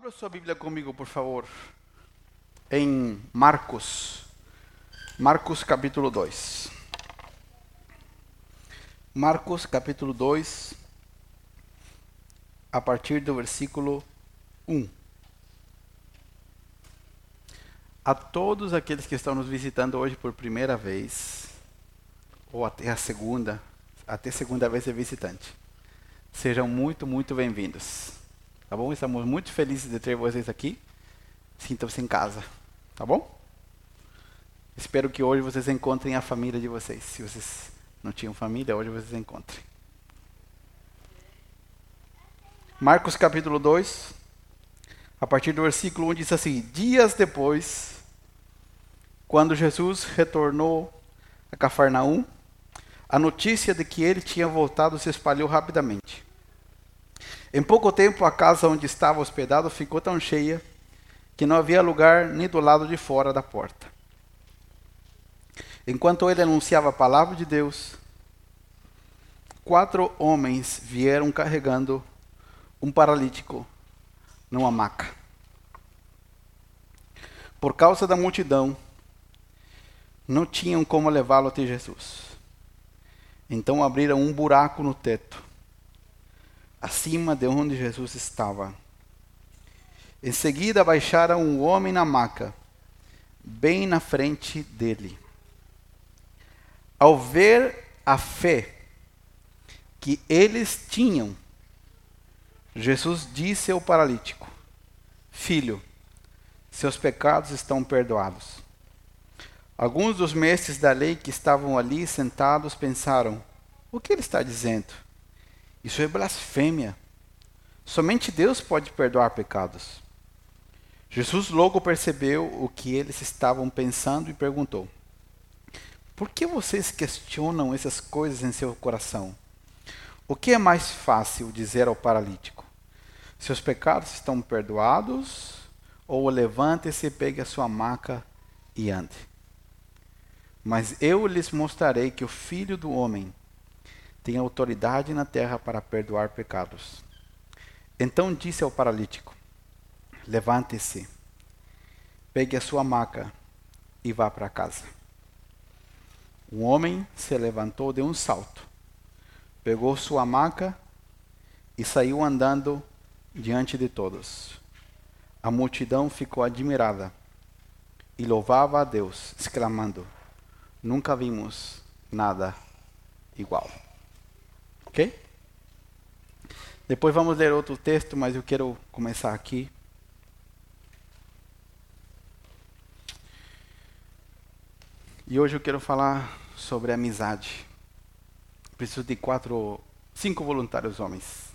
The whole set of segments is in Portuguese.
Abra sua Bíblia comigo, por favor, em Marcos. Marcos capítulo 2. Marcos capítulo 2, a partir do versículo 1. A todos aqueles que estão nos visitando hoje por primeira vez, ou até a segunda, até segunda vez é visitante, sejam muito, muito bem-vindos. Tá bom? Estamos muito felizes de ter vocês aqui. Sintam-se em casa. Tá bom? Espero que hoje vocês encontrem a família de vocês. Se vocês não tinham família, hoje vocês encontrem. Marcos capítulo 2, a partir do versículo 1 diz assim: Dias depois, quando Jesus retornou a Cafarnaum, a notícia de que ele tinha voltado se espalhou rapidamente. Em pouco tempo, a casa onde estava hospedado ficou tão cheia que não havia lugar nem do lado de fora da porta. Enquanto ele anunciava a palavra de Deus, quatro homens vieram carregando um paralítico numa maca. Por causa da multidão, não tinham como levá-lo até Jesus. Então abriram um buraco no teto acima de onde Jesus estava. Em seguida, baixaram um homem na maca, bem na frente dele. Ao ver a fé que eles tinham, Jesus disse ao paralítico: Filho, seus pecados estão perdoados. Alguns dos mestres da lei que estavam ali sentados pensaram: O que ele está dizendo? Isso é blasfêmia. Somente Deus pode perdoar pecados. Jesus logo percebeu o que eles estavam pensando e perguntou: Por que vocês questionam essas coisas em seu coração? O que é mais fácil dizer ao paralítico? Seus pecados estão perdoados? Ou levante-se, pegue a sua maca e ande? Mas eu lhes mostrarei que o filho do homem tem autoridade na terra para perdoar pecados. Então disse ao paralítico: Levante-se, pegue a sua maca e vá para casa. O homem se levantou de um salto, pegou sua maca e saiu andando diante de todos. A multidão ficou admirada e louvava a Deus, exclamando: Nunca vimos nada igual. Ok? Depois vamos ler outro texto, mas eu quero começar aqui. E hoje eu quero falar sobre amizade. Preciso de quatro, cinco voluntários homens.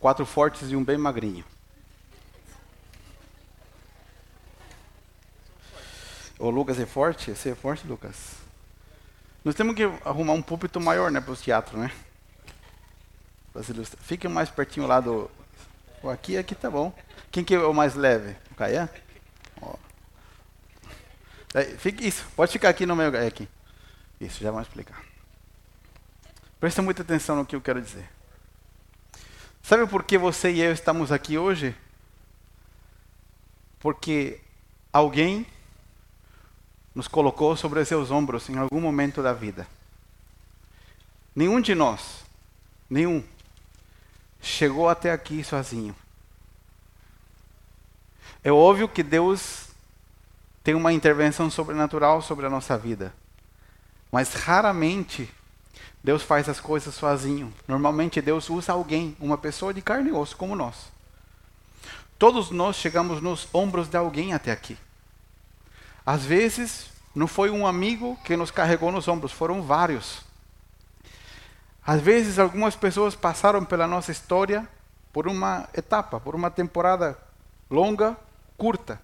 Quatro fortes e um bem magrinho. O Lucas é forte? Você é forte, Lucas? Nós temos que arrumar um púlpito maior, né, para os teatros, né? Fiquem mais pertinho lá do. Aqui, aqui tá bom. Quem que é o mais leve? O Caian? fique, isso, pode ficar aqui no meio. É aqui. Isso, já vamos explicar. Presta muita atenção no que eu quero dizer. Sabe por que você e eu estamos aqui hoje? Porque alguém nos colocou sobre seus ombros em algum momento da vida. Nenhum de nós, nenhum, chegou até aqui sozinho. É óbvio que Deus tem uma intervenção sobrenatural sobre a nossa vida, mas raramente Deus faz as coisas sozinho. Normalmente Deus usa alguém, uma pessoa de carne e osso como nós. Todos nós chegamos nos ombros de alguém até aqui. Às vezes, não foi um amigo que nos carregou nos ombros, foram vários. Às vezes, algumas pessoas passaram pela nossa história por uma etapa, por uma temporada longa, curta.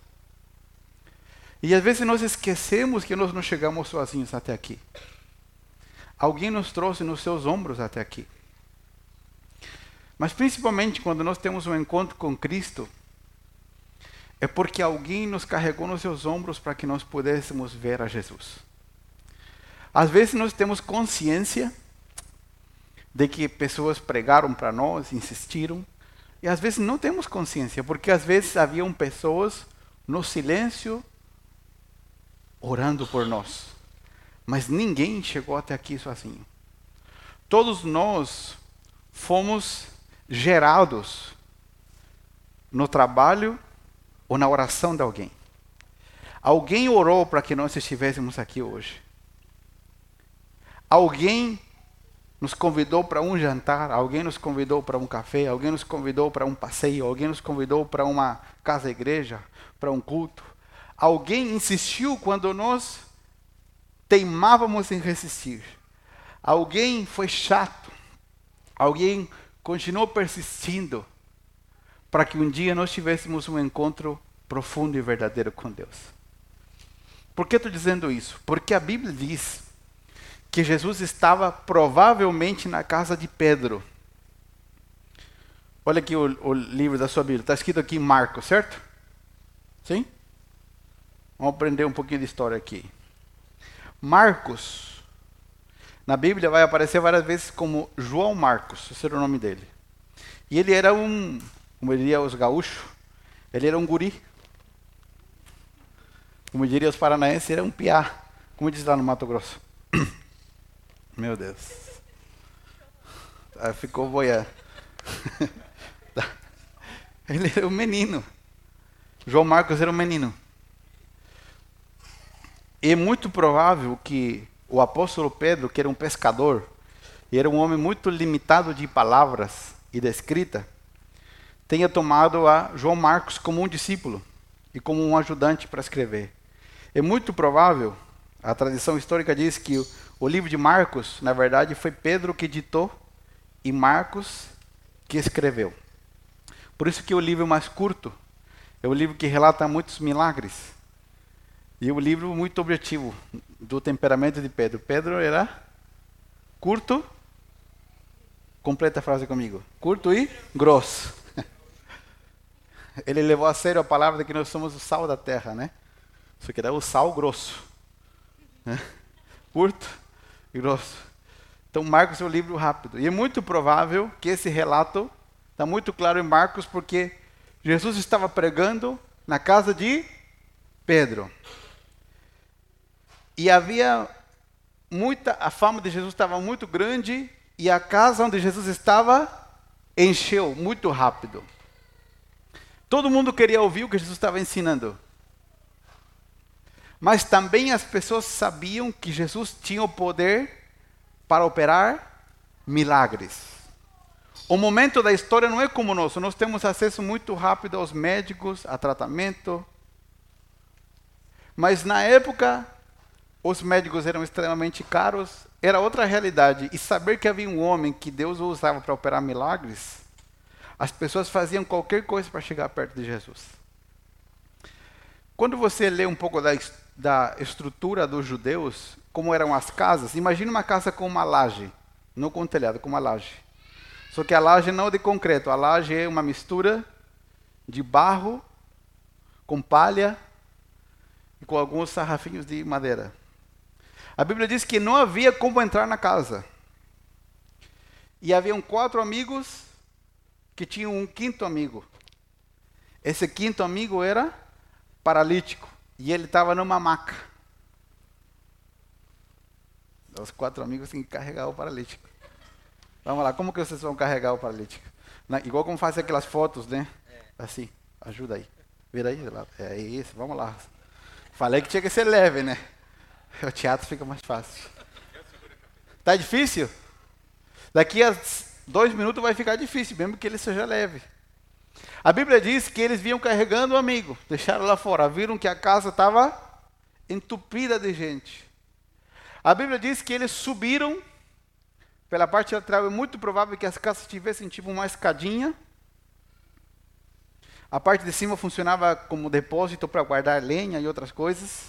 E às vezes nós esquecemos que nós não chegamos sozinhos até aqui. Alguém nos trouxe nos seus ombros até aqui. Mas principalmente quando nós temos um encontro com Cristo, é porque alguém nos carregou nos seus ombros para que nós pudéssemos ver a Jesus. Às vezes nós temos consciência de que pessoas pregaram para nós, insistiram, E às vezes não temos consciência, porque às vezes haviam pessoas no silêncio orando por nós. Mas ninguém chegou até aqui sozinho. Todos nós fomos gerados no trabalho ou na oração de alguém. Alguém orou para que nós estivéssemos aqui hoje. Alguém nos convidou para um jantar, alguém nos convidou para um café, alguém nos convidou para um passeio, alguém nos convidou para uma casa-igreja, para um culto. Alguém insistiu quando nós teimávamos em resistir. Alguém foi chato. Alguém continuou persistindo para que um dia nós tivéssemos um encontro profundo e verdadeiro com Deus. Por que estou dizendo isso? Porque a Bíblia diz que Jesus estava provavelmente na casa de Pedro. Olha aqui o, o livro da sua Bíblia, está escrito aqui Marcos, certo? Sim? Vamos aprender um pouquinho de história aqui. Marcos, na Bíblia vai aparecer várias vezes como João Marcos, esse era o nome dele. E ele era um, como diria os gaúchos, ele era um guri. Como diria os paranaenses, ele era um piá, como diz lá no Mato Grosso. Meu Deus. Ah, ficou boiando. Ele era um menino. João Marcos era um menino. E é muito provável que o apóstolo Pedro, que era um pescador, e era um homem muito limitado de palavras e de escrita, tenha tomado a João Marcos como um discípulo e como um ajudante para escrever. É muito provável, a tradição histórica diz que o livro de Marcos, na verdade, foi Pedro que ditou e Marcos que escreveu. Por isso que o livro mais curto é o livro que relata muitos milagres. E o livro muito objetivo do temperamento de Pedro. Pedro era curto, completa a frase comigo. Curto e grosso. Ele levou a sério a palavra de que nós somos o sal da terra, né? Isso aqui é o sal grosso. Né? Curto e grosso. Então, Marcos é um livro rápido. E é muito provável que esse relato está muito claro em Marcos, porque Jesus estava pregando na casa de Pedro. E havia muita, a fama de Jesus estava muito grande e a casa onde Jesus estava encheu muito rápido. Todo mundo queria ouvir o que Jesus estava ensinando. Mas também as pessoas sabiam que Jesus tinha o poder para operar milagres. O momento da história não é como o nosso, nós temos acesso muito rápido aos médicos, a tratamento. Mas na época, os médicos eram extremamente caros, era outra realidade. E saber que havia um homem que Deus usava para operar milagres, as pessoas faziam qualquer coisa para chegar perto de Jesus. Quando você lê um pouco da da estrutura dos judeus, como eram as casas, imagine uma casa com uma laje, não com um telhado, com uma laje. Só que a laje não é de concreto, a laje é uma mistura de barro com palha e com alguns sarrafinhos de madeira. A Bíblia diz que não havia como entrar na casa. E haviam quatro amigos que tinham um quinto amigo. Esse quinto amigo era paralítico. E ele estava numa maca. Os quatro amigos têm que carregar o paralítico. Vamos lá, como que vocês vão carregar o paralítico? Na, igual como fazem aquelas fotos, né? Assim, ajuda aí. Vira aí, é isso, vamos lá. Falei que tinha que ser leve, né? O teatro fica mais fácil. Tá difícil? Daqui a dois minutos vai ficar difícil, mesmo que ele seja leve. A Bíblia diz que eles vinham carregando o amigo, deixaram lá fora, viram que a casa estava entupida de gente. A Bíblia diz que eles subiram pela parte lateral, é muito provável que as casas tivessem tipo uma escadinha. A parte de cima funcionava como depósito para guardar lenha e outras coisas.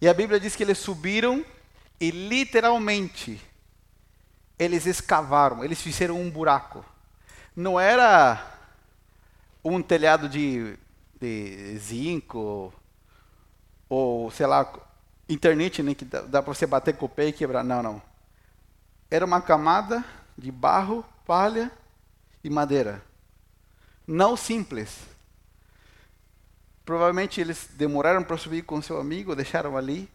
E a Bíblia diz que eles subiram e literalmente eles escavaram, eles fizeram um buraco. Não era um telhado de, de zinco, ou sei lá, internet, né, que dá, dá para você bater com o pé e quebrar. Não, não. Era uma camada de barro, palha e madeira. não simples. Provavelmente eles demoraram para subir com seu amigo, deixaram ali,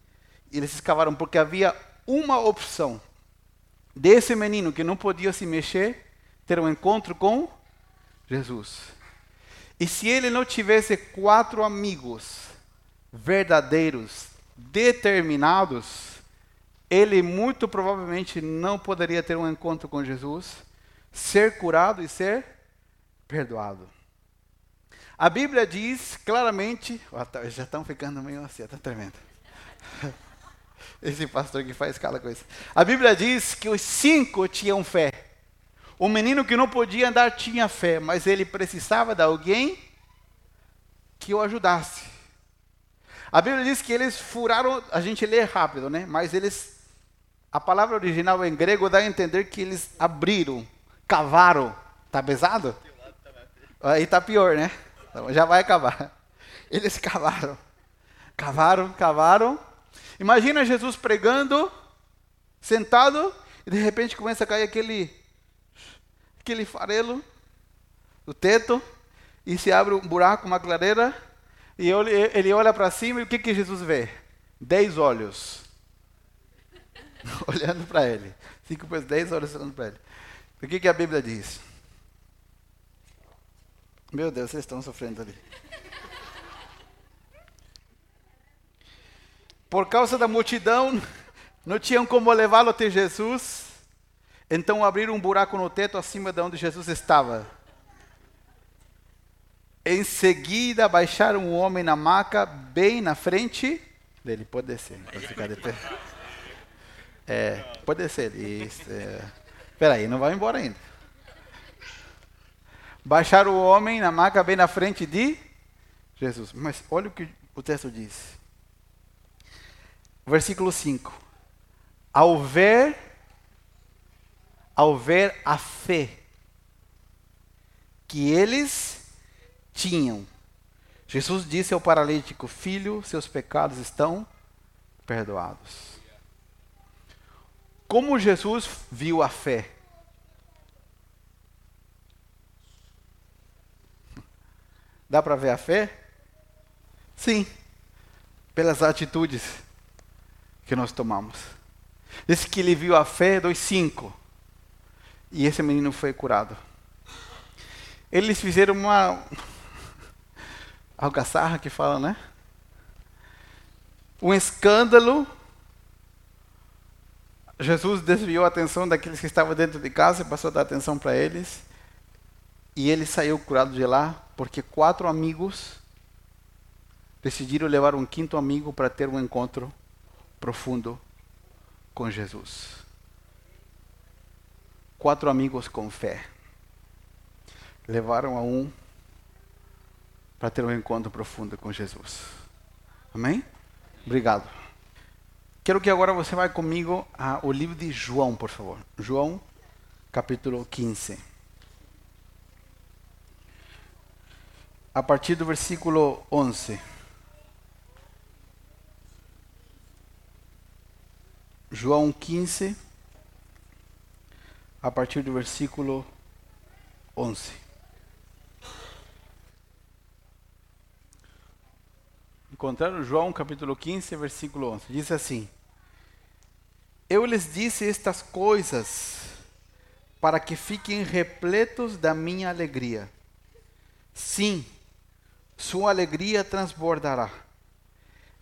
e eles escavaram, porque havia uma opção desse menino que não podia se mexer, ter um encontro com Jesus. E se ele não tivesse quatro amigos verdadeiros, determinados, ele muito provavelmente não poderia ter um encontro com Jesus, ser curado e ser perdoado. A Bíblia diz claramente, oh, já estão ficando meio assim, está tremendo. Esse pastor que faz escala com isso. A Bíblia diz que os cinco tinham fé. O menino que não podia andar tinha fé, mas ele precisava de alguém que o ajudasse. A Bíblia diz que eles furaram, a gente lê rápido, né? Mas eles, a palavra original em grego dá a entender que eles abriram, cavaram. Tá pesado? Aí tá pior, né? Então já vai acabar. Eles cavaram, cavaram, cavaram. Imagina Jesus pregando, sentado, e de repente começa a cair aquele, aquele farelo do teto, e se abre um buraco, uma clareira, e ele olha para cima, e o que, que Jesus vê? Dez olhos. olhando para ele. Cinco vezes dez olhos olhando para ele. O que, que a Bíblia diz? Meu Deus, vocês estão sofrendo ali. Por causa da multidão, não tinham como levá-lo até Jesus. Então abriram um buraco no teto acima de onde Jesus estava. Em seguida, baixaram um homem na maca, bem na frente dele. Pode descer, pode ficar de pé. É, pode descer. É. Espera aí, não vai embora ainda. Baixaram o homem na maca bem na frente de Jesus. Mas olha o que o texto diz. Versículo 5. Ao ver, ao ver a fé que eles tinham, Jesus disse ao paralítico: Filho, seus pecados estão perdoados. Como Jesus viu a fé? Dá para ver a fé? Sim, pelas atitudes que nós tomamos. Diz que ele viu a fé dos cinco. E esse menino foi curado. Eles fizeram uma algaçarra que fala, né? Um escândalo. Jesus desviou a atenção daqueles que estavam dentro de casa e passou a dar atenção para eles. E ele saiu curado de lá porque quatro amigos decidiram levar um quinto amigo para ter um encontro profundo com Jesus. Quatro amigos com fé levaram a um para ter um encontro profundo com Jesus. Amém? Obrigado. Quero que agora você vá comigo ao livro de João, por favor. João, capítulo 15. a partir do versículo 11. João 15, a partir do versículo 11. Encontraram João capítulo 15, versículo 11. Diz assim: Eu lhes disse estas coisas para que fiquem repletos da minha alegria. Sim, sua alegria transbordará.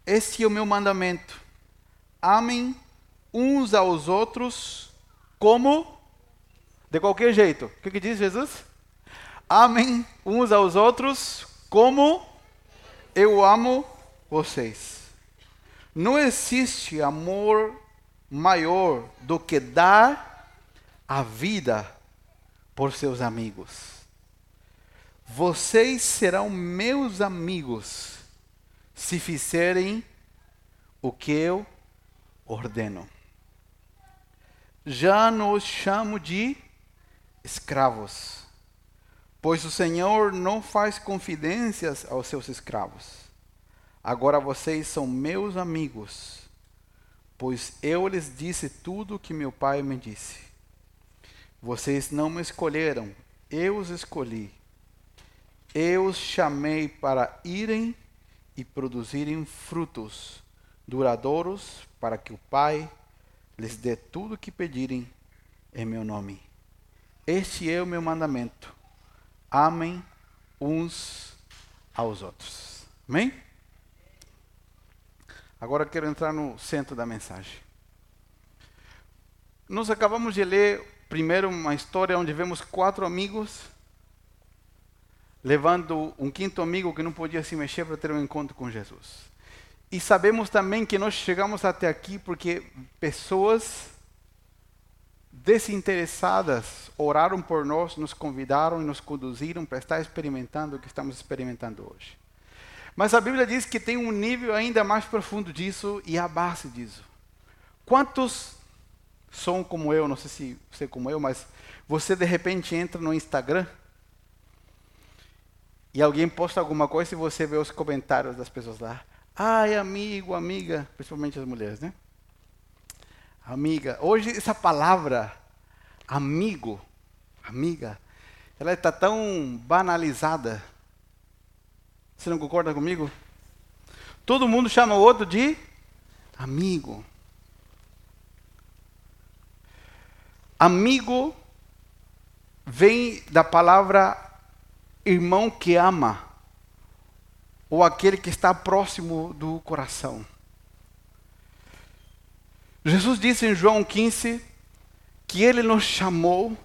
Este é o meu mandamento. Amem uns aos outros como de qualquer jeito. O que, que diz Jesus? Amem uns aos outros como eu amo vocês. Não existe amor maior do que dar a vida por seus amigos. Vocês serão meus amigos se fizerem o que eu ordeno. Já não os chamo de escravos, pois o Senhor não faz confidências aos seus escravos. Agora vocês são meus amigos, pois eu lhes disse tudo o que meu pai me disse. Vocês não me escolheram, eu os escolhi Eu os chamei para irem e produzirem frutos duradouros, para que o Pai lhes dê tudo o que pedirem em meu nome. Este é o meu mandamento. Amem uns aos outros. Amém? Agora quero entrar no centro da mensagem. Nós acabamos de ler primeiro uma história onde vemos quatro amigos levando um quinto amigo que não podia se mexer para ter um encontro com Jesus. E sabemos também que nós chegamos até aqui porque pessoas desinteressadas oraram por nós, nos convidaram e nos conduziram para estar experimentando o que estamos experimentando hoje. Mas a Bíblia diz que tem um nível ainda mais profundo disso e a base disso. Quantos são como eu, não sei se você é como eu, mas você de repente entra no Instagram e alguém posta alguma coisa e você vê os comentários das pessoas lá. Ai, amigo, amiga, principalmente as mulheres, né? Amiga. Hoje essa palavra amigo, amiga, ela está tão banalizada. Você não concorda comigo? Todo mundo chama o outro de amigo. Amigo vem da palavra irmão que ama, ou aquele que está próximo do coração. Jesus disse em João 15 que ele nos chamou,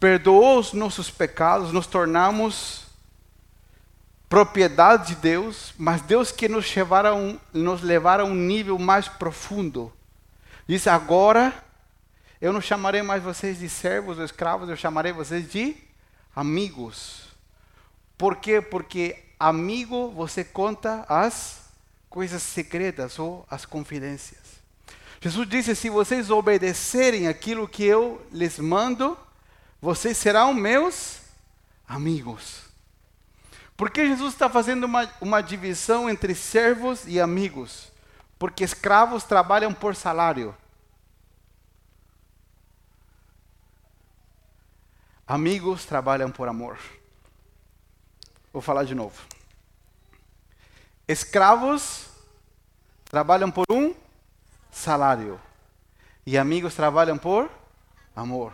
perdoou os nossos pecados, nos tornamos propriedade de Deus, mas Deus que nos levar a um, nos levar a um nível mais profundo. Diz agora eu não chamarei mais vocês de servos ou escravos, eu chamarei vocês de amigos. Por quê? Porque amigo você conta as coisas secretas ou as confidências. Jesus disse: se vocês obedecerem aquilo que eu lhes mando, vocês serão meus amigos. Por que Jesus está fazendo uma, uma divisão entre servos e amigos? Porque escravos trabalham por salário. Amigos trabalham por amor. Vou falar de novo. Escravos trabalham por um salário. E amigos trabalham por amor.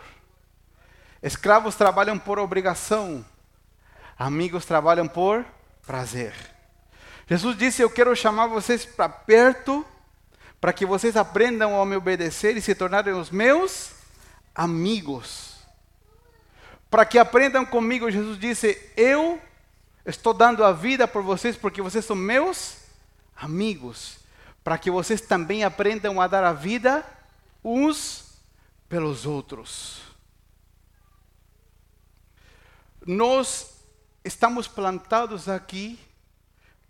Escravos trabalham por obrigação. Amigos trabalham por prazer. Jesus disse: Eu quero chamar vocês para perto, para que vocês aprendam a me obedecer e se tornarem os meus amigos. Para que aprendam comigo, Jesus disse: Eu Estou dando a vida por vocês porque vocês são meus amigos, para que vocês também aprendam a dar a vida uns pelos outros. Nós estamos plantados aqui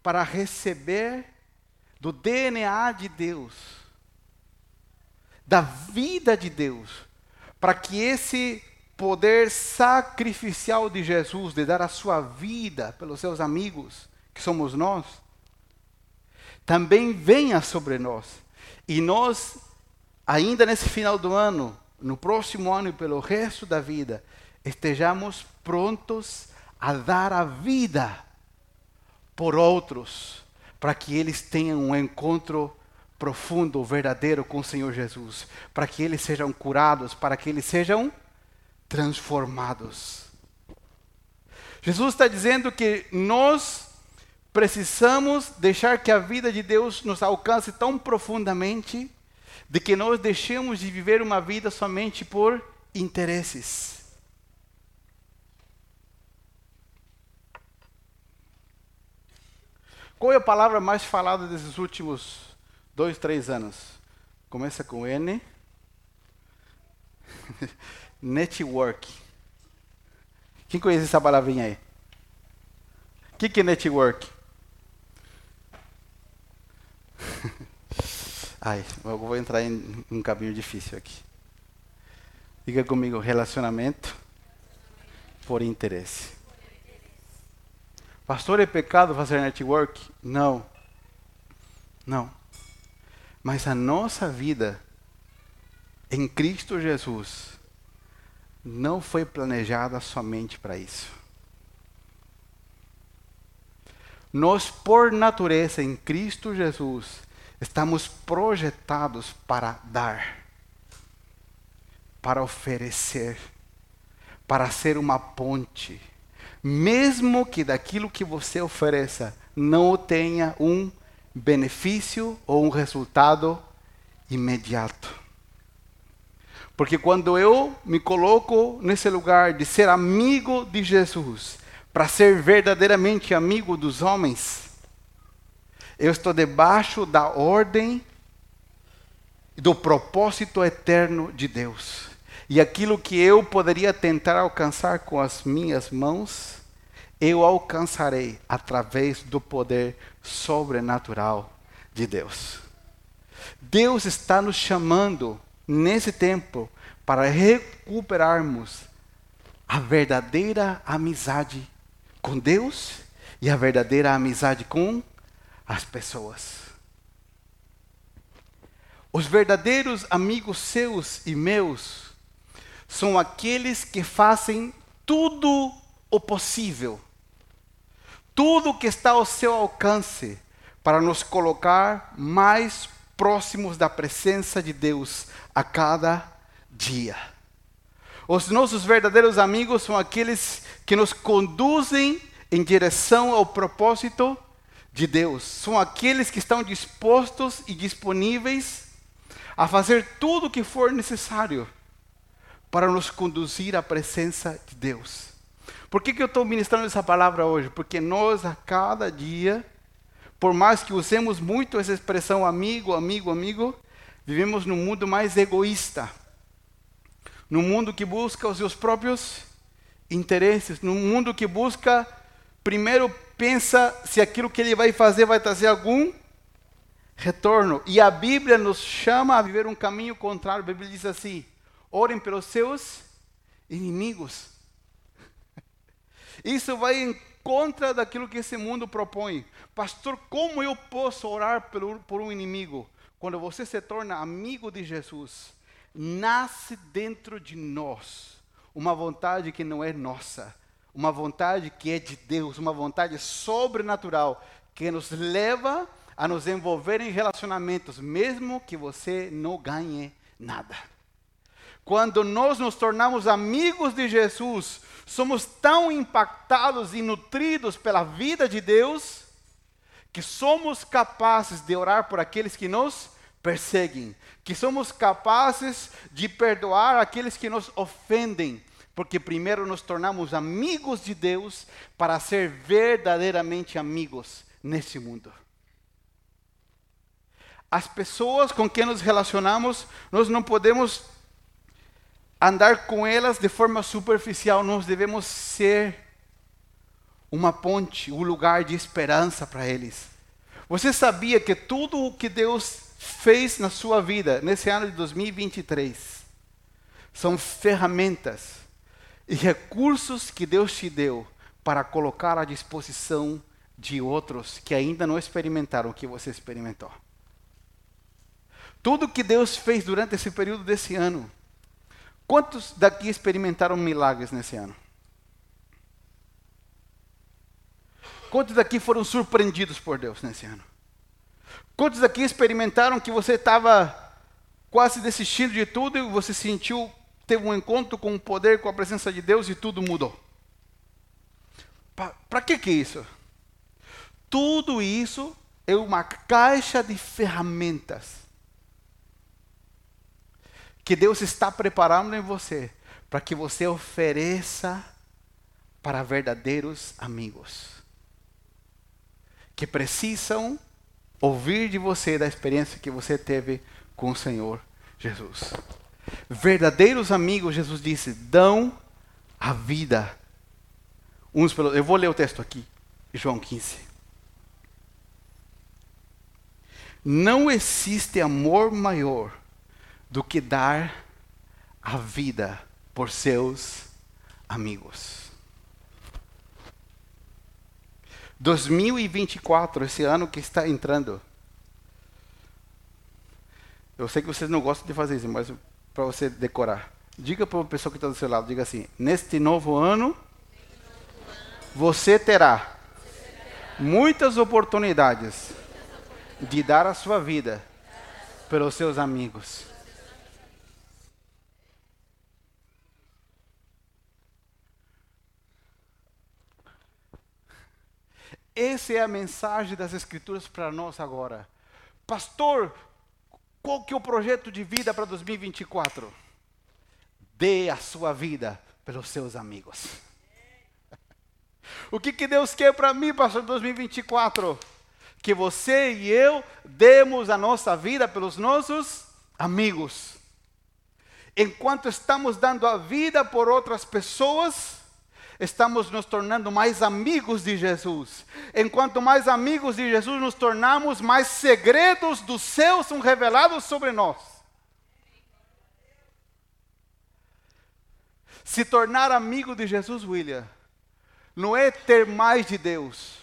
para receber do DNA de Deus, da vida de Deus, para que esse poder sacrificial de Jesus, de dar a sua vida pelos seus amigos, que somos nós, também venha sobre nós. E nós, ainda nesse final do ano, no próximo ano e pelo resto da vida, estejamos prontos a dar a vida por outros, para que eles tenham um encontro profundo, verdadeiro com o Senhor Jesus, para que eles sejam curados, para que eles sejam transformados. Jesus está dizendo que nós precisamos deixar que a vida de Deus nos alcance tão profundamente de que nós deixemos de viver uma vida somente por interesses. Qual é a palavra mais falada desses últimos dois, três anos? Começa com N. Network. Quem conhece essa palavrinha aí? O que, que é network? Ai, eu vou entrar em um caminho difícil aqui. Diga comigo, relacionamento por interesse. Pastor, é pecado fazer network? Não. Não. Mas a nossa vida em Cristo Jesus não foi planejada somente para isso. nós, por natureza, em Cristo Jesus, estamos projetados para dar, para oferecer, para ser uma ponte, mesmo que daquilo que você ofereça não tenha um benefício ou um resultado imediato. Porque quando eu me coloco nesse lugar de ser amigo de Jesus, para ser verdadeiramente amigo dos homens, eu estou debaixo da ordem do propósito eterno de Deus. E aquilo que eu poderia tentar alcançar com as minhas mãos, eu alcançarei através do poder sobrenatural de Deus. Deus está nos chamando nesse tempo para recuperarmos a verdadeira amizade com Deus e a verdadeira amizade com as pessoas. Os verdadeiros amigos seus e meus são aqueles que fazem tudo o possível, tudo que está ao seu alcance, para nos colocar mais próximos da presença de Deus a cada dia. Os nossos verdadeiros amigos são aqueles que nos conduzem em direção ao propósito de Deus. São aqueles que estão dispostos e disponíveis a fazer tudo o que for necessário para nos conduzir à presença de Deus. Por que, que eu estou ministrando essa palavra hoje? Porque nós, a cada dia, por mais que usemos muito essa expressão amigo, amigo, amigo, vivemos num mundo mais egoísta. Num mundo que busca os seus próprios interesses. Num mundo que busca, primeiro pensa se aquilo que ele vai fazer vai trazer algum retorno. E a Bíblia nos chama a viver um caminho contrário. A Bíblia diz assim: orem pelos seus inimigos. Isso vai em contra daquilo que esse mundo propõe. Pastor, como eu posso orar por, por um inimigo? Quando você se torna amigo de Jesus, nasce dentro de nós uma vontade que não é nossa, uma vontade que é de Deus, uma vontade sobrenatural que nos leva a nos envolver em relacionamentos, mesmo que você não ganhe nada. Quando nós nos tornamos amigos de Jesus, somos tão impactados e nutridos pela vida de Deus, que somos capazes de orar por aqueles que nos perseguem, que somos capazes de perdoar aqueles que nos ofendem, porque primeiro nos tornamos amigos de Deus para ser verdadeiramente amigos nesse mundo. As pessoas com quem nos relacionamos, nós não podemos andar com elas de forma superficial, nós devemos ser uma ponte, um lugar de esperança para eles. Você sabia que tudo o que Deus fez na sua vida nesse ano de 2023 são ferramentas e recursos que Deus te deu para colocar à disposição de outros que ainda não experimentaram o que você experimentou. Tudo que Deus fez durante esse período desse ano Quantos daqui experimentaram milagres nesse ano? Quantos daqui foram surpreendidos por Deus nesse ano? Quantos daqui experimentaram que você estava quase desistindo de tudo e você sentiu, teve um encontro com o poder, com a presença de Deus e tudo mudou? Para que que isso? Tudo isso é uma caixa de ferramentas que Deus está preparando em você para que você ofereça para verdadeiros amigos que precisam ouvir de você da experiência que você teve com o Senhor Jesus. Verdadeiros amigos, Jesus disse, dão a vida uns pelos. Eu vou ler o texto aqui, João 15. Não existe amor maior do que dar a vida por seus amigos. 2024, esse ano que está entrando. Eu sei que vocês não gostam de fazer isso, mas para você decorar. Diga para a pessoa que está do seu lado, diga assim: neste novo ano, você terá muitas oportunidades de dar a sua vida pelos seus amigos. Essa é a mensagem das Escrituras para nós agora. Pastor, qual que é o projeto de vida para 2024? Dê a sua vida pelos seus amigos. O que, que Deus quer para mim, pastor, 2024? Que você e eu demos a nossa vida pelos nossos amigos. Enquanto estamos dando a vida por outras pessoas, estamos nos tornando mais amigos de Jesus. Enquanto mais amigos de Jesus nos tornamos, mais segredos do céu são revelados sobre nós. Se tornar amigo de Jesus, William, não é ter mais de Deus.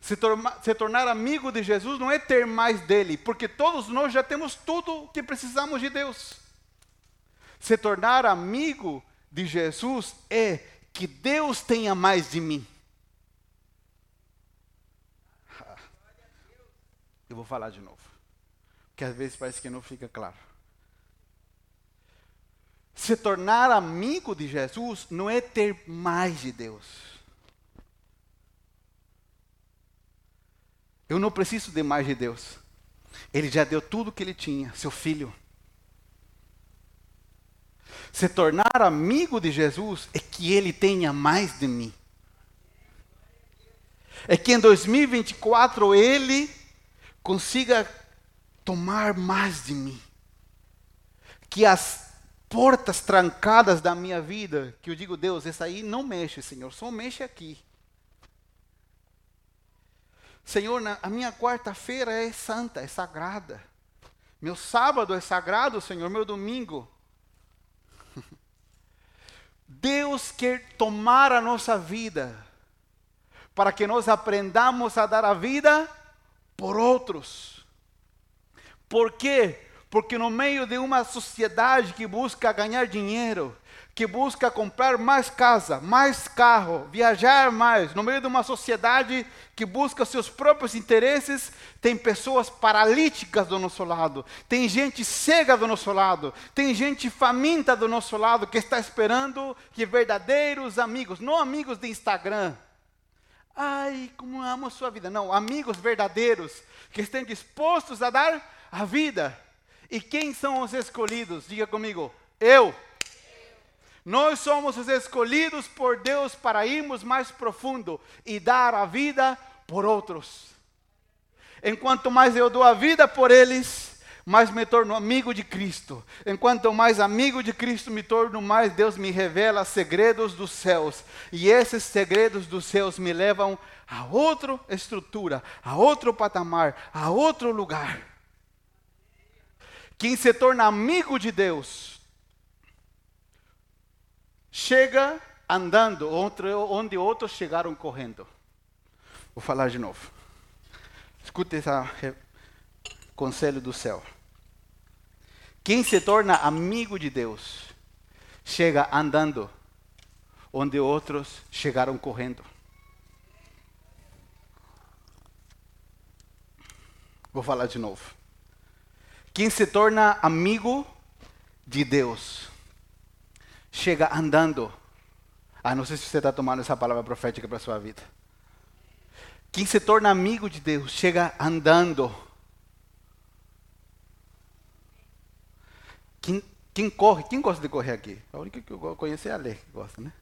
Se, torma, se, tornar amigo de Jesus não é ter mais dele, porque todos nós já temos tudo que precisamos de Deus. Se tornar amigo de Jesus é que Deus tenha mais de mim. Eu vou falar de novo, porque às vezes parece que não fica claro. Se tornar amigo de Jesus não é ter mais de Deus. Eu não preciso de mais de Deus. Ele já deu tudo o que ele tinha, seu filho. Se tornar amigo de Jesus é que ele tenha mais de mim. É que em 2024 ele consiga tomar mais de mim. Que as portas trancadas da minha vida, que eu digo, Deus, essa aí não mexe, Senhor, só mexe aqui. Senhor, a minha quarta-feira é santa, é sagrada. Meu sábado é sagrado, Senhor, meu domingo. Deus quer tomar a nossa vida para que nós aprendamos a dar a vida por outros. Por quê? Porque no meio de uma sociedade que busca ganhar dinheiro, que busca comprar mais casa, mais carro, viajar mais, no meio de uma sociedade que busca seus próprios interesses, tem pessoas paralíticas do nosso lado, tem gente cega do nosso lado, tem gente faminta do nosso lado que está esperando que verdadeiros amigos, não amigos de Instagram, ai, como amo a sua vida, não, amigos verdadeiros que estão dispostos a dar a vida e quem são os escolhidos? Diga comigo, eu. Nós somos os escolhidos por Deus para irmos mais profundo e dar a vida por outros. Enquanto mais eu dou a vida por eles, mais me torno amigo de Cristo. Enquanto mais amigo de Cristo me torno, mais Deus me revela segredos dos céus. E esses segredos dos céus me levam a outra estrutura, a outro patamar, a outro lugar. Quem se torna amigo de Deus chega andando onde outros chegaram correndo. Vou falar de novo. Escute esse conselho do céu. Quem se torna amigo de Deus chega andando onde outros chegaram correndo. Vou falar de novo. Quem se torna amigo de Deus chega andando. Ah, não sei se você está tomando essa palavra profética para a sua vida. Quem se torna amigo de Deus chega andando. Quem, quem corre, quem gosta de correr aqui? A única que eu conheço é a Lê que gosta, né?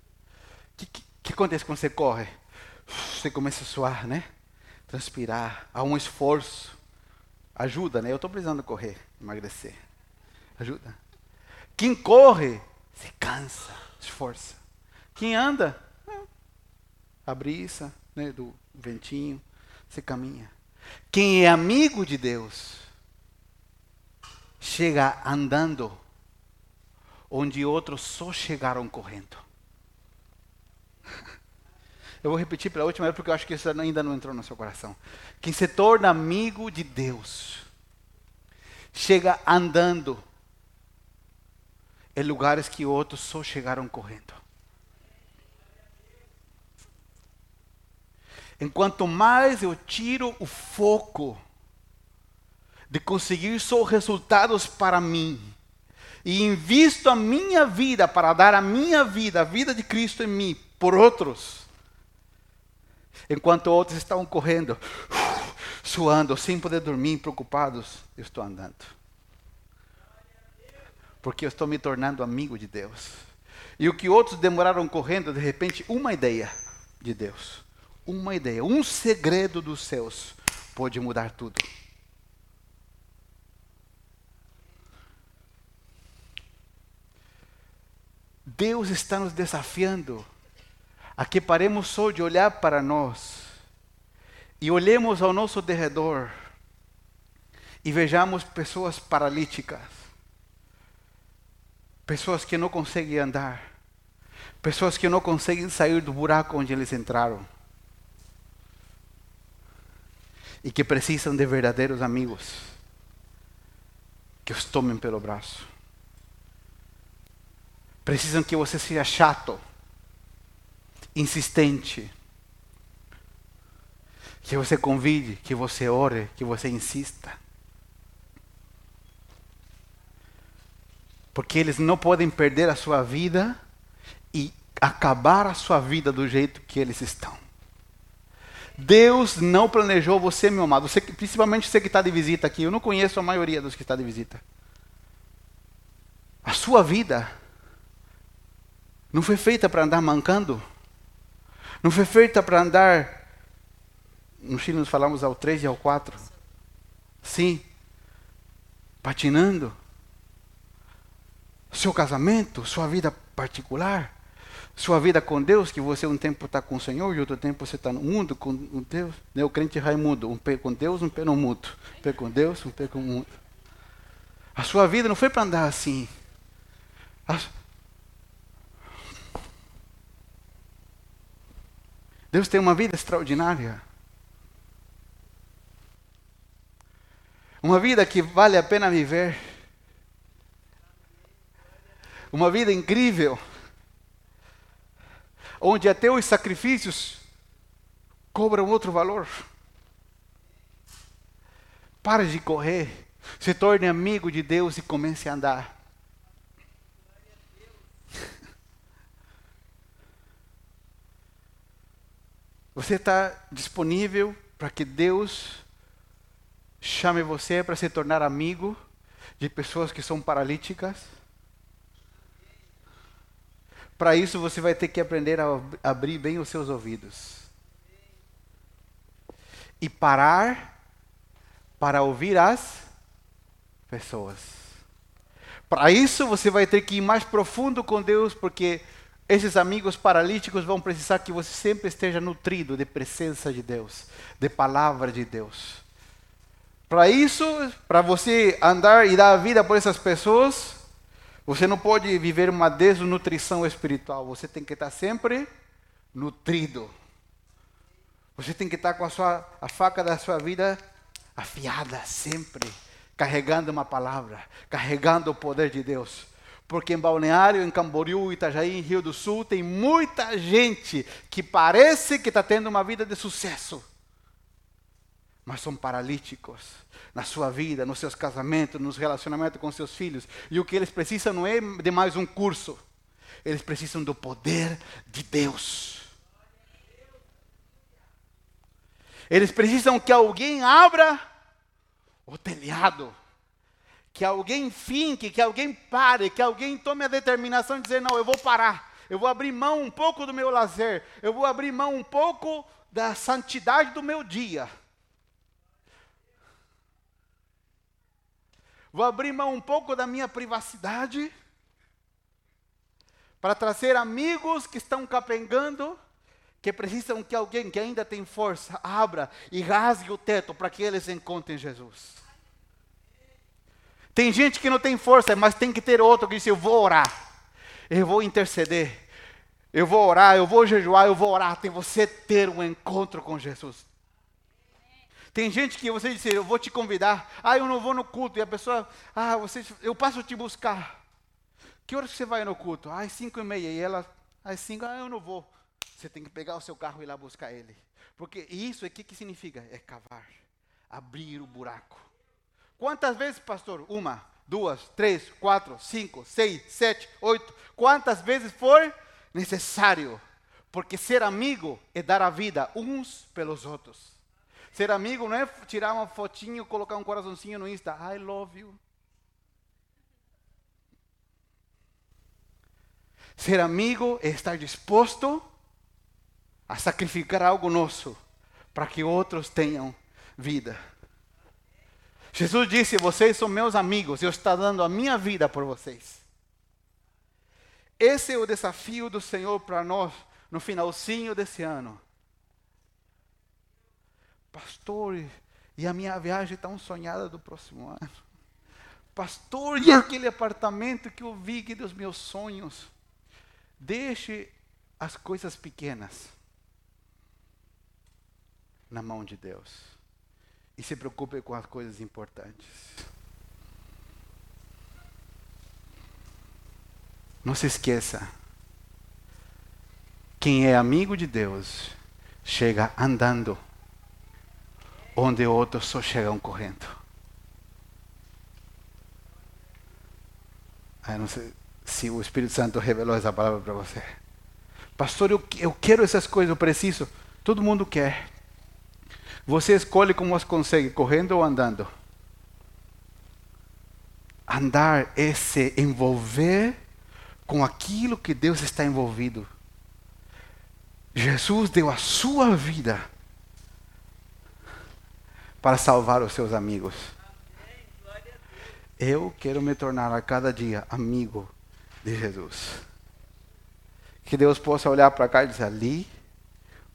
O que, que, que acontece quando você corre? Você começa a suar, né? Transpirar, há um esforço. Ajuda, né? Eu estou precisando correr, emagrecer. Ajuda. Quem corre, se cansa, se esforça. Quem anda, é, a brisa né, do ventinho, se caminha. Quem é amigo de Deus, chega andando onde outros só chegaram correndo. Eu vou repetir pela última vez porque eu acho que isso ainda não entrou no seu coração. Quem se torna amigo de Deus chega andando em lugares que outros só chegaram correndo. enquanto mais eu tiro o foco de conseguir só resultados para mim, e invisto a minha vida para dar a minha vida, a vida de Cristo em mim, por outros, enquanto outros estão correndo, suando, sem poder dormir, preocupados, eu estou andando. Porque eu estou me tornando amigo de Deus. E o que outros demoraram correndo, de repente, uma ideia de Deus, uma ideia, um segredo dos céus pode mudar tudo. Deus está nos desafiando a que paremos só de olhar para nós e olhemos ao nosso derredor e vejamos pessoas paralíticas, pessoas que não conseguem andar, pessoas que não conseguem sair do buraco onde eles entraram e que precisam de verdadeiros amigos que os tomem pelo braço. Precisam que você seja chato, insistente, que você convide, que você ore, que você insista. Porque eles não podem perder a sua vida e acabar a sua vida do jeito que eles estão. Deus não planejou você, meu amado, você, principalmente você que está de visita aqui. Eu não conheço a maioria dos que está de visita. A sua vida não foi feita para andar mancando. Não foi feita para andar. No Chile nos falamos ao 3 e ao 4. Sim. Patinando. Seu casamento, sua vida particular, sua vida com Deus, que você um tempo está com o Senhor e outro tempo você está no mundo com Deus. Né? O crente Raimundo, um pé com Deus, um pé no mundo. Um pé com Deus, um pé com o mundo. A sua vida não foi para andar assim. A, Deus tem uma vida extraordinária. Uma vida que vale a pena viver. Uma vida incrível. Onde até os sacrifícios cobram outro valor. Pare de correr. Se torne amigo de Deus e comece a andar. Você está disponível para que Deus chame você para se tornar amigo de pessoas que são paralíticas? Para isso você vai ter que aprender a abrir bem os seus ouvidos. E parar para ouvir as pessoas. Para isso você vai ter que ir mais profundo com Deus, porque esses amigos paralíticos vão precisar que você sempre esteja nutrido de presença de Deus, de palavra de Deus. Para isso, para você andar e dar a vida por essas pessoas, você não pode viver uma desnutrição espiritual. Você tem que estar sempre nutrido. Você tem que estar com a, sua, a faca da sua vida afiada sempre, carregando uma palavra, carregando o poder de Deus. Porque em Balneário, em Camboriú, Itajaí, em Rio do Sul, tem muita gente que parece que está tendo uma vida de sucesso, mas são paralíticos na sua vida, nos seus casamentos, nos relacionamentos com seus filhos. E o que eles precisam não é de mais um curso, eles precisam do poder de Deus. Eles precisam que alguém abra o telhado que alguém finque, que alguém pare, que alguém tome a determinação de dizer: não, eu vou parar, eu vou abrir mão um pouco do meu lazer, eu vou abrir mão um pouco da santidade do meu dia. Vou abrir mão um pouco da minha privacidade para trazer amigos que estão capengando, que precisam que alguém que ainda tem força abra e rasgue o teto para que eles encontrem Jesus. Tem gente que não tem força, mas tem que ter outro que diz: Eu vou orar, eu vou interceder, eu vou orar, eu vou jejuar, eu vou orar. Tem você ter um encontro com Jesus. Tem gente que você diz: Eu vou te convidar, ah, eu não vou no culto, e a pessoa, ah, você, eu passo te buscar. Que horas você vai no culto? Ah, às cinco e meia. E ela, às cinco, ah, eu não vou. Você tem que pegar o seu carro e ir lá buscar ele. Porque isso aqui que significa? É cavar, abrir o buraco. Quantas vezes, pastor? Uma, duas, três, quatro, cinco, seis, sete, oito. Quantas vezes for necessário. Porque ser amigo é dar a vida uns pelos outros. Ser amigo não é tirar uma fotinho, colocar um coraçãozinho no Insta. I love you. Ser amigo é estar disposto a sacrificar algo nosso para que outros tenham vida. Jesus disse: Vocês são meus amigos, eu estou dando a minha vida por vocês. Esse é o desafio do Senhor para nós no finalzinho desse ano. Pastor, e a minha viagem tão sonhada do próximo ano. Pastor, e aquele apartamento que eu vi que dos meus sonhos. Deixe as coisas pequenas na mão de Deus e se preocupe com as coisas importantes. Não se esqueça. Quem é amigo de Deus chega andando onde outros só chegam correndo. Eu não sei se o Espírito Santo revelou essa palavra para você. Pastor, eu, eu quero essas coisas, eu preciso. Todo mundo quer. Você escolhe como as consegue, correndo ou andando. Andar é se envolver com aquilo que Deus está envolvido. Jesus deu a sua vida para salvar os seus amigos. Eu quero me tornar a cada dia amigo de Jesus. Que Deus possa olhar para cá e dizer: ali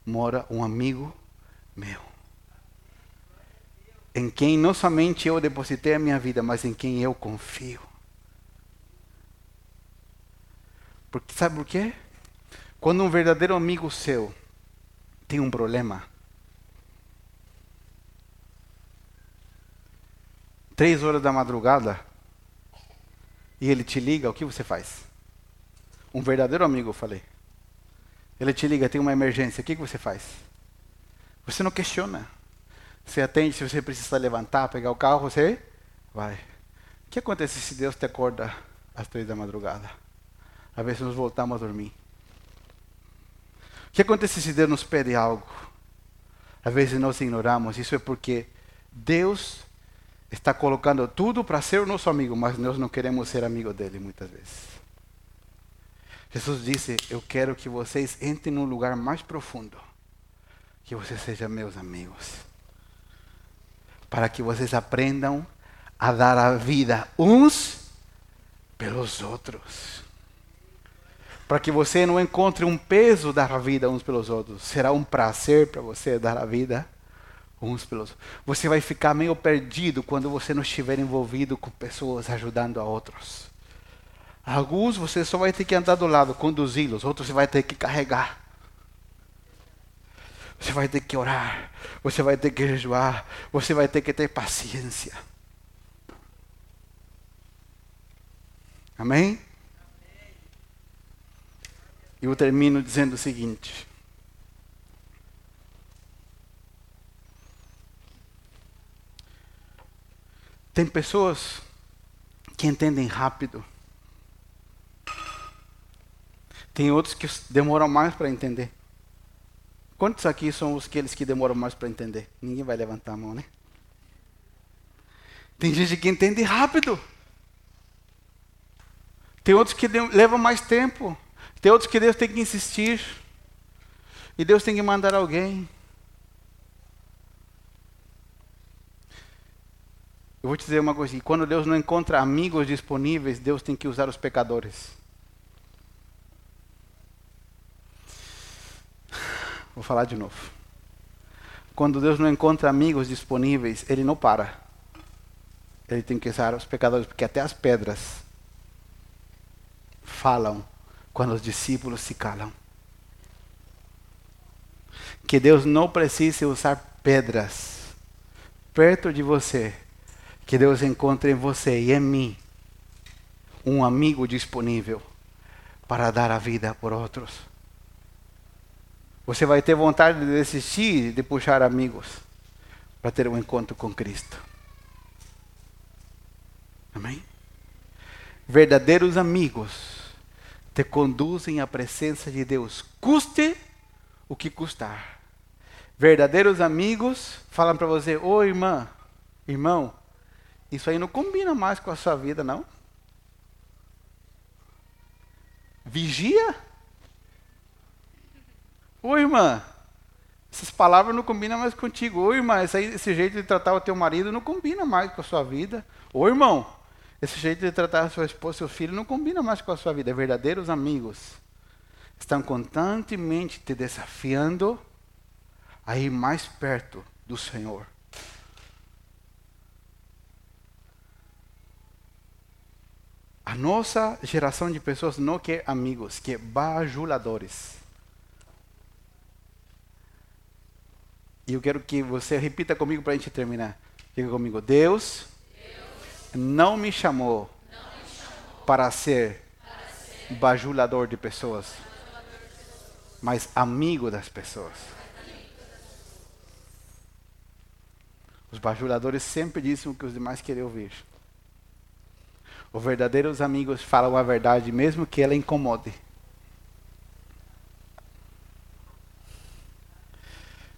mora um amigo meu em quem não somente eu depositei a minha vida, mas em quem eu confio. Porque sabe por quê? Quando um verdadeiro amigo seu tem um problema, três horas da madrugada, e ele te liga, o que você faz? Um verdadeiro amigo, eu falei. Ele te liga, tem uma emergência, o que você faz? Você não questiona. Você atende, se você precisa levantar, pegar o carro, você vai. O que acontece se Deus te acorda às três da madrugada? Às vezes nos voltamos a dormir. O que acontece se Deus nos pede algo? Às vezes nós ignoramos. Isso é porque Deus está colocando tudo para ser nosso amigo, mas nós não queremos ser amigo dele muitas vezes. Jesus disse: Eu quero que vocês entrem num lugar mais profundo, que vocês sejam meus amigos para que vocês aprendam a dar a vida uns pelos outros. Para que você não encontre um peso dar a vida uns pelos outros. Será um prazer para você dar a vida uns pelos. Você vai ficar meio perdido quando você não estiver envolvido com pessoas ajudando a outros. Alguns você só vai ter que andar do lado, conduzi-los, outros você vai ter que carregar. Você vai ter que orar, você vai ter que jejuar, você vai ter que ter paciência. Amém? E eu termino dizendo o seguinte. Tem pessoas que entendem rápido. Tem outros que demoram mais para entender. Quantos aqui são os aqueles que demoram mais para entender? Ninguém vai levantar a mão, né? Tem gente que entende rápido. Tem outros que levam mais tempo. Tem outros que Deus tem que insistir. E Deus tem que mandar alguém. Eu vou te dizer uma coisa: quando Deus não encontra amigos disponíveis, Deus tem que usar os pecadores. Vou falar de novo. Quando Deus não encontra amigos disponíveis, Ele não para. Ele tem que usar os pecadores, porque até as pedras falam quando os discípulos se calam. Que Deus não precise usar pedras perto de você. Que Deus encontre em você e em mim um amigo disponível para dar a vida por outros. você vai ter vontade de desistir de puxar amigos para ter um encontro com Cristo. Amém? Verdadeiros amigos te conduzem à presença de Deus, custe o que custar. Verdadeiros amigos falam para você: Ô oh, irmã, irmão, isso aí não combina mais com a sua vida, não? Vigia? Ô irmã, essas palavras não combinam mais contigo. Ô irmã, esse, aí, esse jeito de tratar o teu marido não combina mais com a sua vida. Ô irmão, esse jeito de tratar a sua esposa, seu filho, não combina mais com a sua vida. Verdadeiros amigos estão constantemente te desafiando a ir mais perto do Senhor. A nossa geração de pessoas não quer amigos, quer bajuladores. E eu quero que você repita comigo para a gente terminar. Diga comigo: Deus, Deus não, me chamou, não me chamou para ser, para ser bajulador de pessoas, mas amigo das pessoas. Os bajuladores sempre dizem o que os demais querem ouvir. Os verdadeiros amigos falam a verdade, mesmo que ela incomode.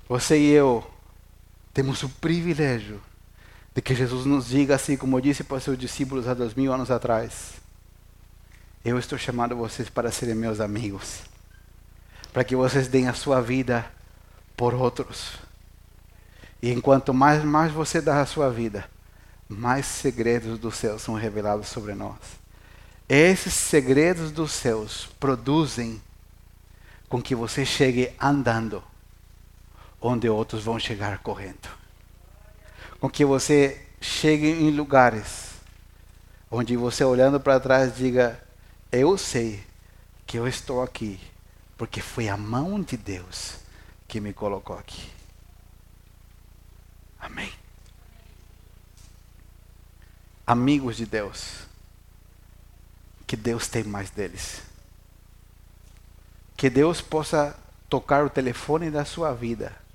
Você e eu temos o privilégio de que Jesus nos diga assim, como disse para os seus discípulos há dois mil anos atrás: Eu estou chamando vocês para serem meus amigos, para que vocês deem a sua vida por outros. E enquanto mais, mais você dá a sua vida, mais segredos do céu são revelados sobre nós. Esses segredos dos céus produzem com que você chegue andando onde outros vão chegar correndo. Com que você chegue em lugares onde você olhando para trás diga: Eu sei que eu estou aqui porque foi a mão de Deus que me colocou aqui. Amém. Amigos de Deus, que Deus tem mais deles. Que Deus possa tocar o telefone da sua vida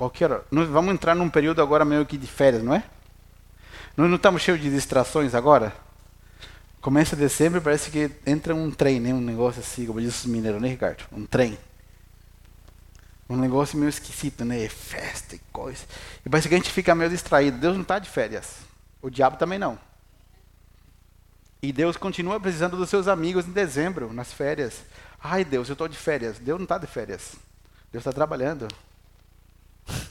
Qualquer hora. Nós vamos entrar num período agora meio que de férias, não é? Nós não estamos cheios de distrações agora? Começa dezembro parece que entra um trem, né? um negócio assim, como diz os mineiros, né, Ricardo? Um trem. Um negócio meio esquisito, né? Festa e coisa. E parece que a gente fica meio distraído. Deus não está de férias. O diabo também não. E Deus continua precisando dos seus amigos em dezembro, nas férias. Ai, Deus, eu estou de férias. Deus não está de férias. Deus está trabalhando.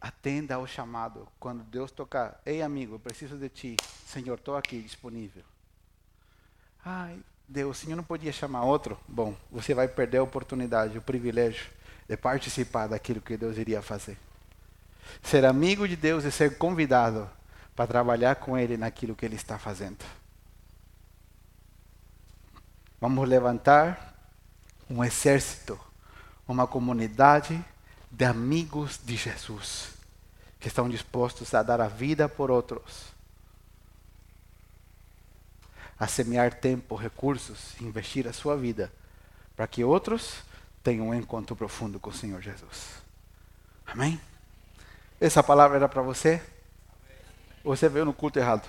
Atenda ao chamado. Quando Deus tocar, ei amigo, eu preciso de ti. Senhor, estou aqui disponível. Ai, Deus, o Senhor não podia chamar outro? Bom, você vai perder a oportunidade, o privilégio de participar daquilo que Deus iria fazer. Ser amigo de Deus é ser convidado para trabalhar com Ele naquilo que Ele está fazendo. Vamos levantar um exército, uma comunidade de amigos de Jesus, que estão dispostos a dar a vida por outros, a semear tempo, recursos, investir a sua vida, para que outros tenham um encontro profundo com o Senhor Jesus. Amém? Essa palavra era para você? Você veio no culto errado.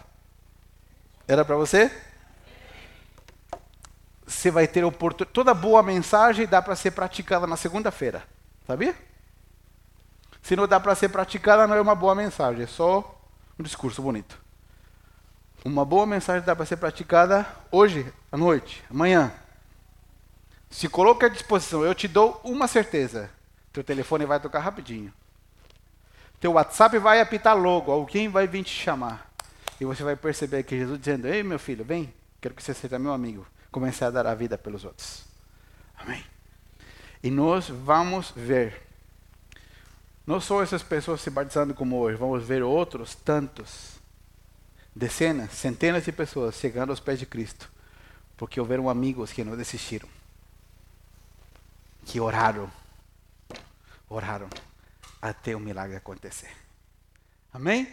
Era para você? Você vai ter oportunidade. Toda boa mensagem dá para ser praticada na segunda-feira. Sabia? Se não dá para ser praticada, não é uma boa mensagem, é só um discurso bonito. Uma boa mensagem dá para ser praticada hoje, à noite, amanhã. Se coloca à disposição, eu te dou uma certeza: teu telefone vai tocar rapidinho. Teu WhatsApp vai apitar logo, alguém vai vir te chamar. E você vai perceber que Jesus dizendo: Ei, meu filho, vem, quero que você seja meu amigo. Comece a dar a vida pelos outros. Amém. E nós vamos ver não só essas pessoas se batizando como hoje, vamos ver outros tantos, dezenas, centenas de pessoas chegando aos pés de Cristo, porque houveram amigos que não desistiram, que oraram, oraram até o milagre acontecer. Amém?